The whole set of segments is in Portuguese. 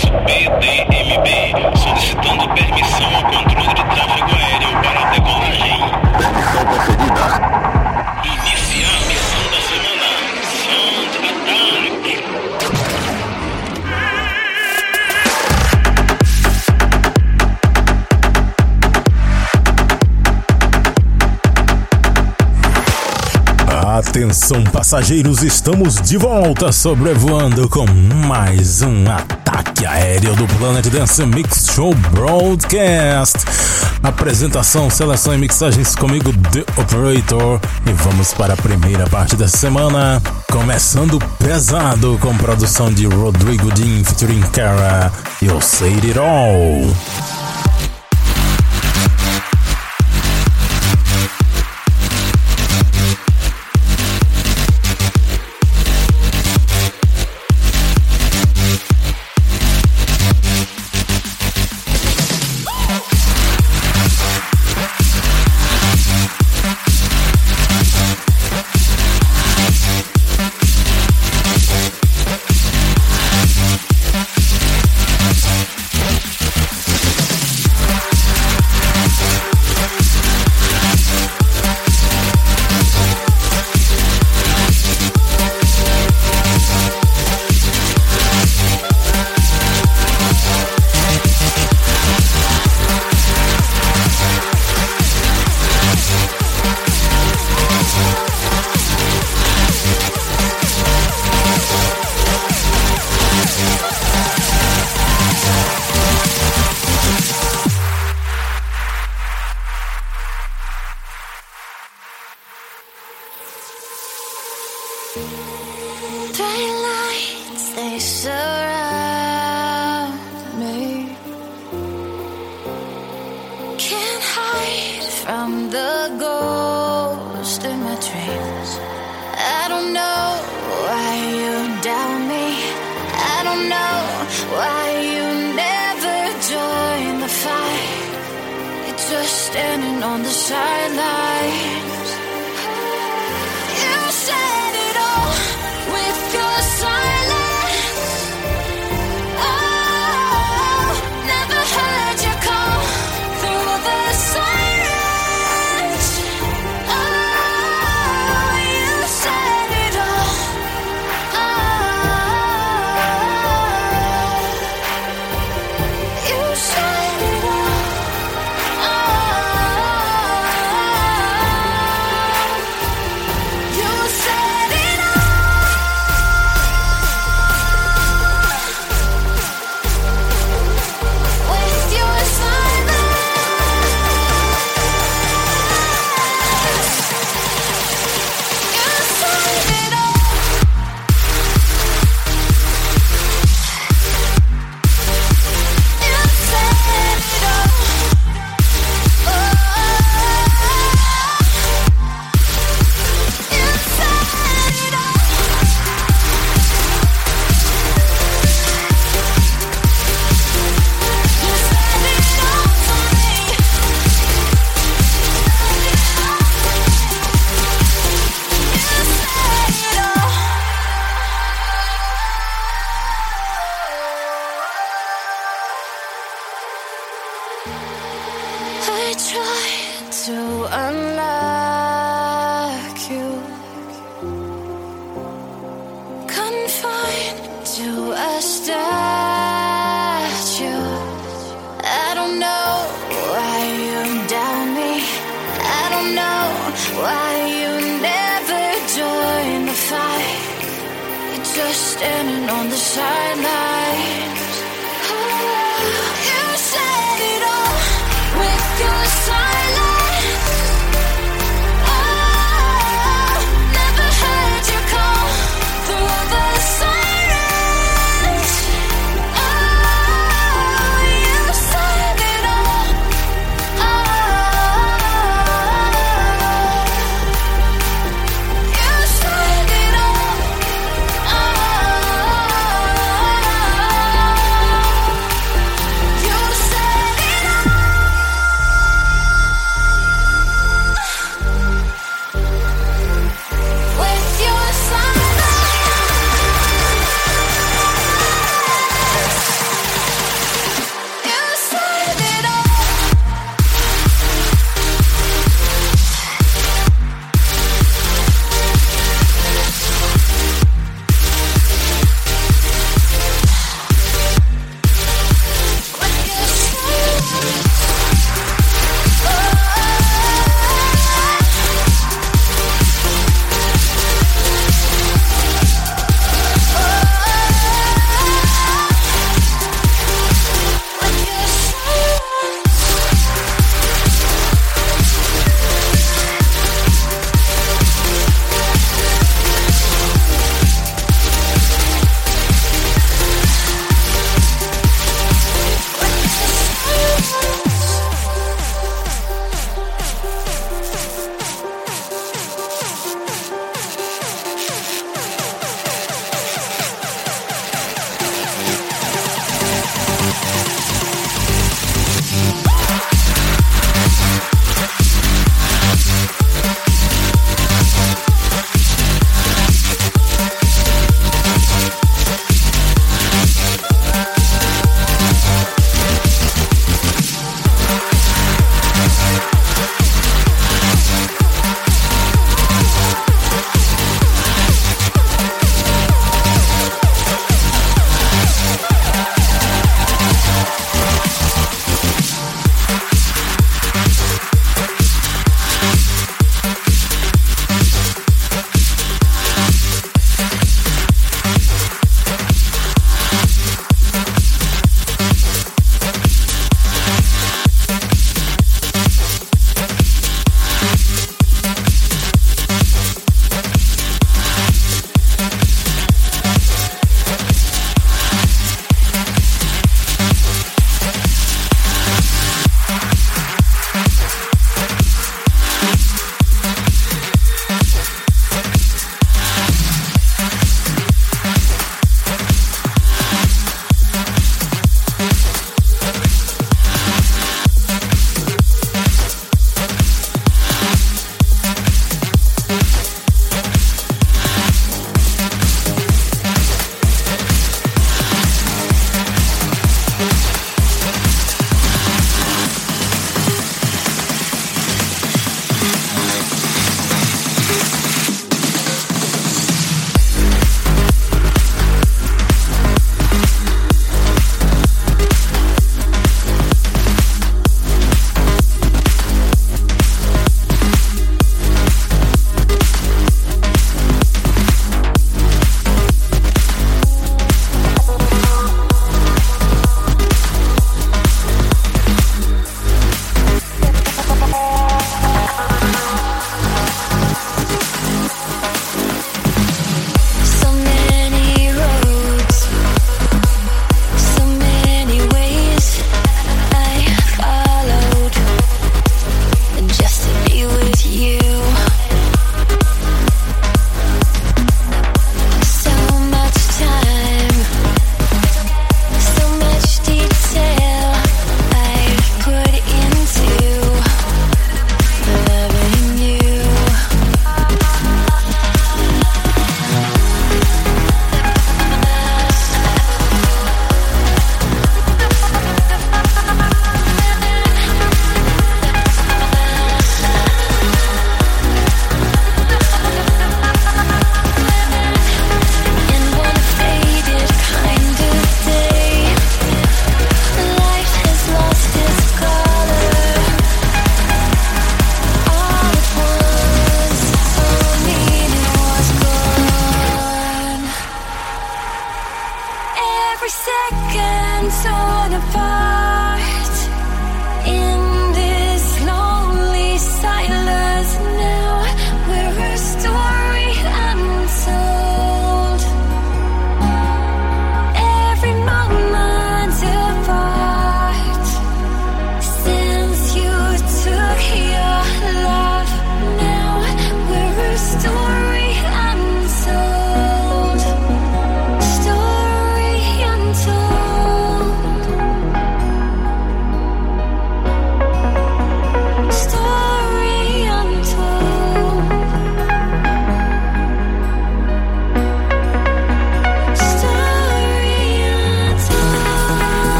PDMB, solicitando permissão ao controle de tráfego aéreo para a decolagem. Permissão concedida. Iniciar a missão da semana. Sound Attack. Atenção passageiros, estamos de volta sobrevoando com mais um ataque aéreo do Planet Dance Mix Show Broadcast. Apresentação, seleção e mixagens comigo, The Operator. E vamos para a primeira parte da semana. Começando pesado com produção de Rodrigo Dean featuring Kara. You Say It All.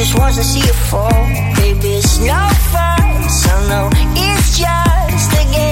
just wants to see you fall. Baby, it's no fun, so no, it's just a game.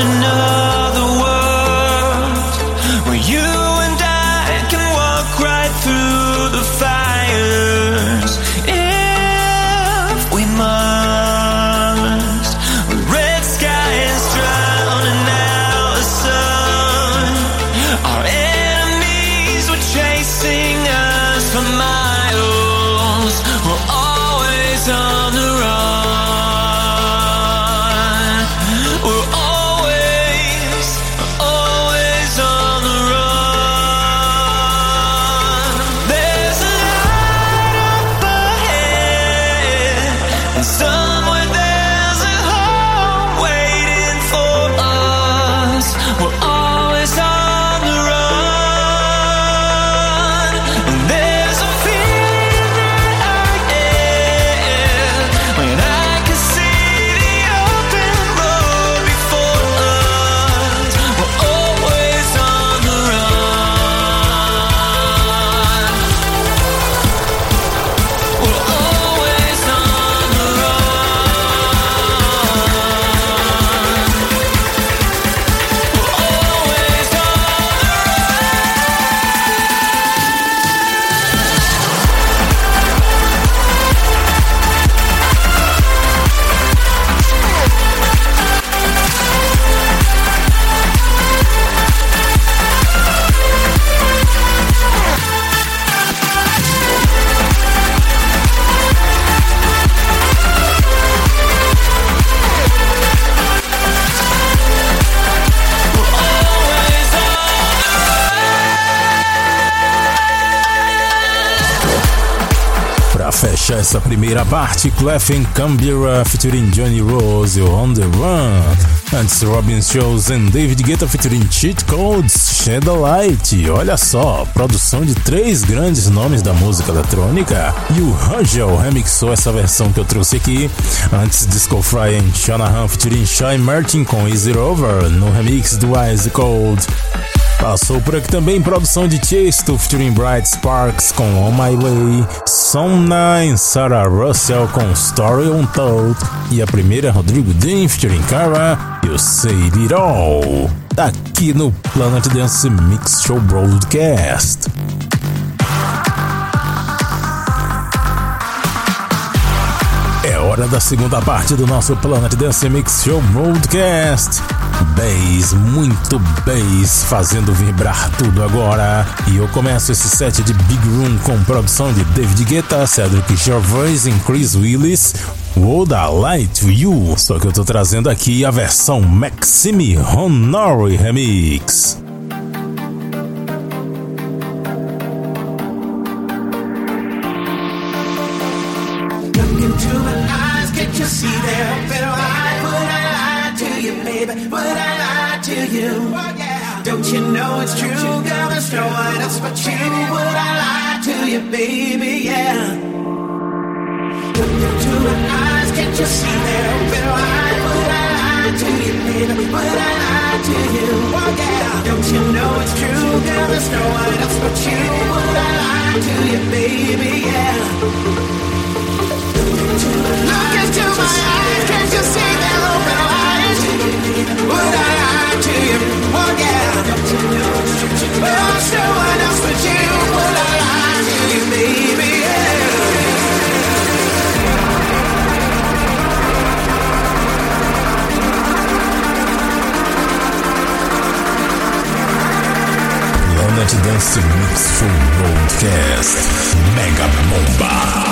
enough essa primeira parte, Clef and Cambira featuring Johnny Rose On The Run. Antes, Robin Shows and David Guetta featuring Cheat Codes, Shed a Light. Olha só, produção de três grandes nomes da música eletrônica. E o Rangel remixou essa versão que eu trouxe aqui. Antes, Disco Fry and Shanahan featuring Shy Martin com Easy Over no remix do Ice Cold. Passou por aqui também produção de Chesto featuring Bright Sparks com On My Way, Som 9, Sarah Russell com Story Untold e a primeira Rodrigo Dean featuring Cara o Save It All. Aqui no Planet Dance Mix Show Broadcast. Hora da segunda parte do nosso Planet Dance Mix Show Broadcast. Bass, muito bass, fazendo vibrar tudo agora. E eu começo esse set de Big Room com produção de David Guetta, Cedric Gervais e Chris Willis. I Lie to You? Só que eu tô trazendo aqui a versão Maxime Honori Remix. Baby? Yeah. Look into my eyes, can't you see they're open wide? Would I lie to you, baby? Would I lie to you? Oh yeah. Don't you know it's true, girl? There's no one else but you. Would I lie to you, baby? Yeah. Mix Show Broadcast. Mega Bomba.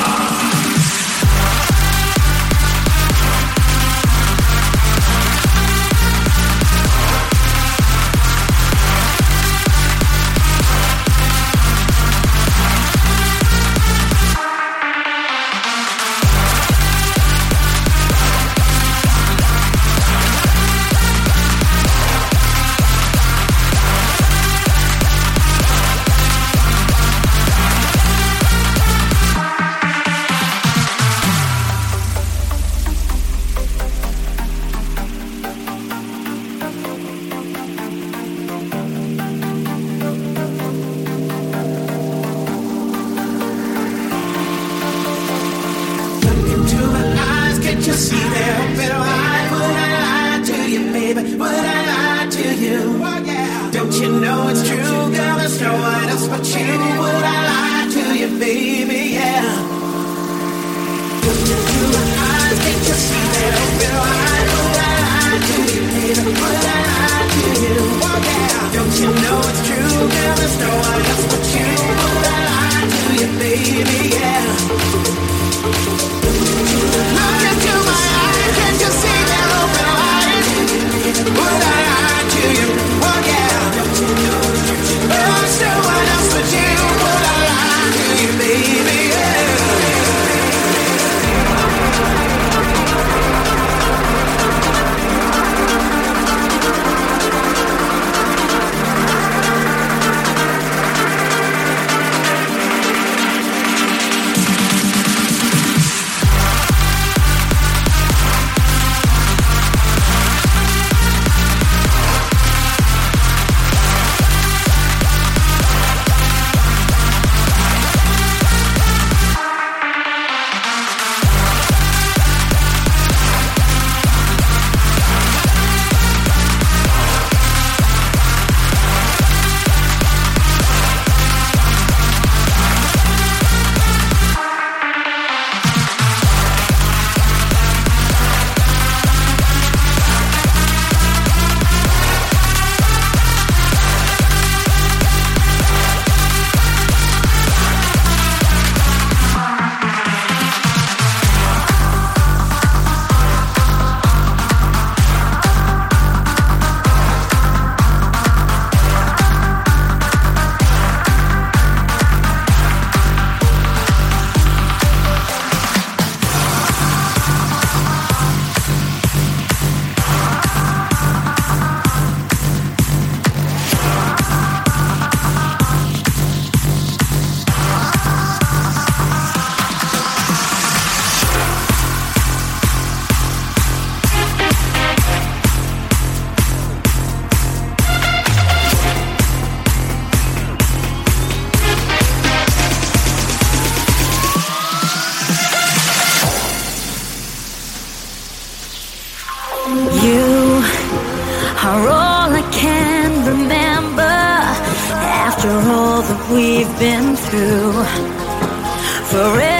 true. Forever.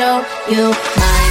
Show you mine.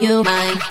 You mine.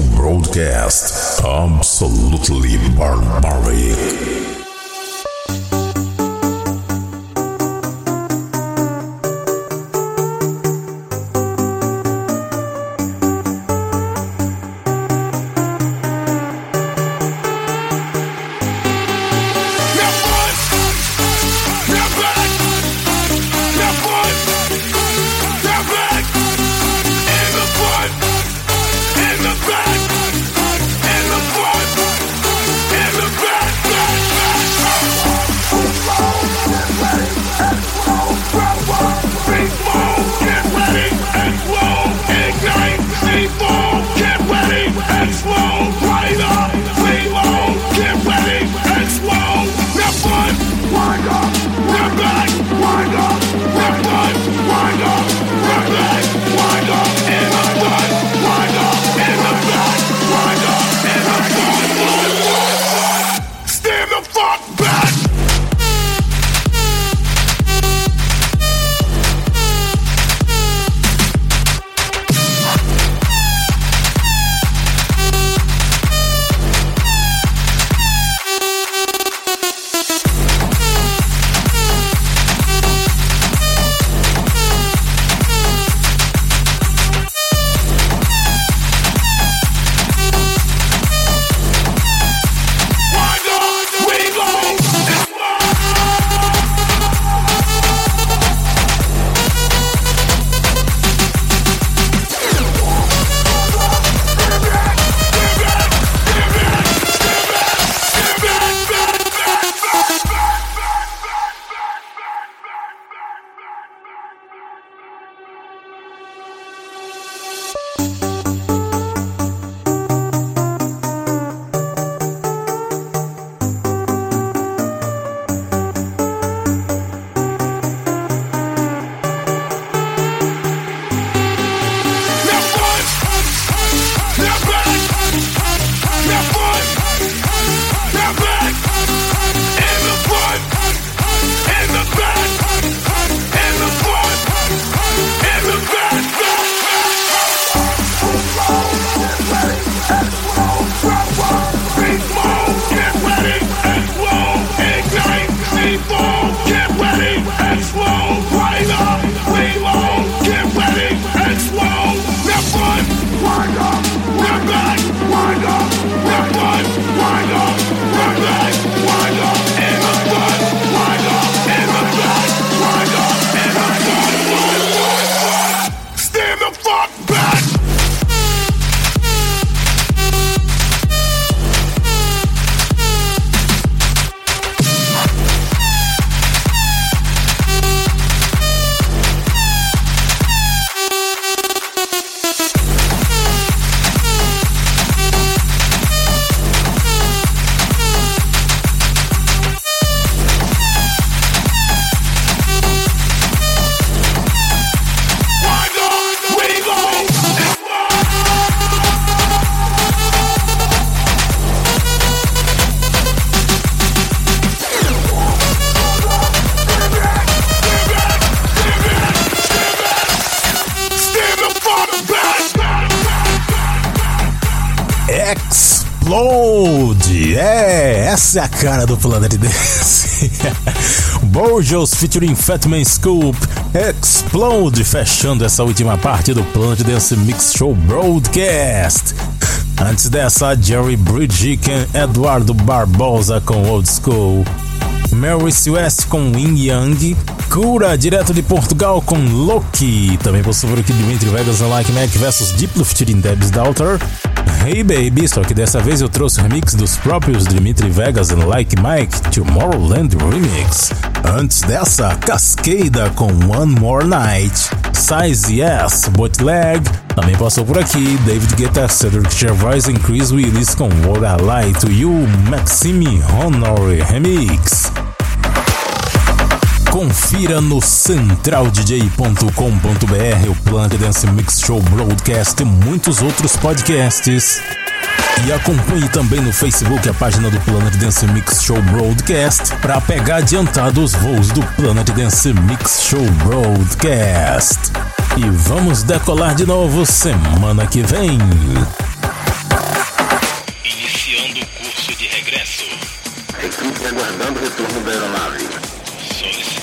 broadcast absolutely barbaric. Explode! É, essa é a cara do Planet Dance. Borjos featuring Fatman Scoop. Explode, fechando essa última parte do Planet Dance Mix Show Broadcast. Antes dessa, Jerry Bridgicken, Eduardo Barbosa com Old School. Mary West com Wing Young, Cura direto de Portugal com Loki, também possível aqui Dimitri Vegas and Like Mac Deep Luft featuring Debs Daughter, Hey Baby, só que dessa vez eu trouxe o remix dos próprios Dimitri Vegas and Like Mike, Tomorrowland Remix. Antes dessa, Cascada com One More Night, Size Yes, Bootleg, também passou por aqui David Guetta, Cedric Gervais e Chris Willis com What I Lie to You, Maxime Honor Remix. Confira no centraldj.com.br o Planet Dance Mix Show Broadcast e muitos outros podcasts. E acompanhe também no Facebook a página do Planet Dance Mix Show Broadcast para pegar adiantado os voos do Planet Dance Mix Show Broadcast. E vamos decolar de novo semana que vem. Iniciando o curso de regresso. Equipe aguardando o retorno da aeronave.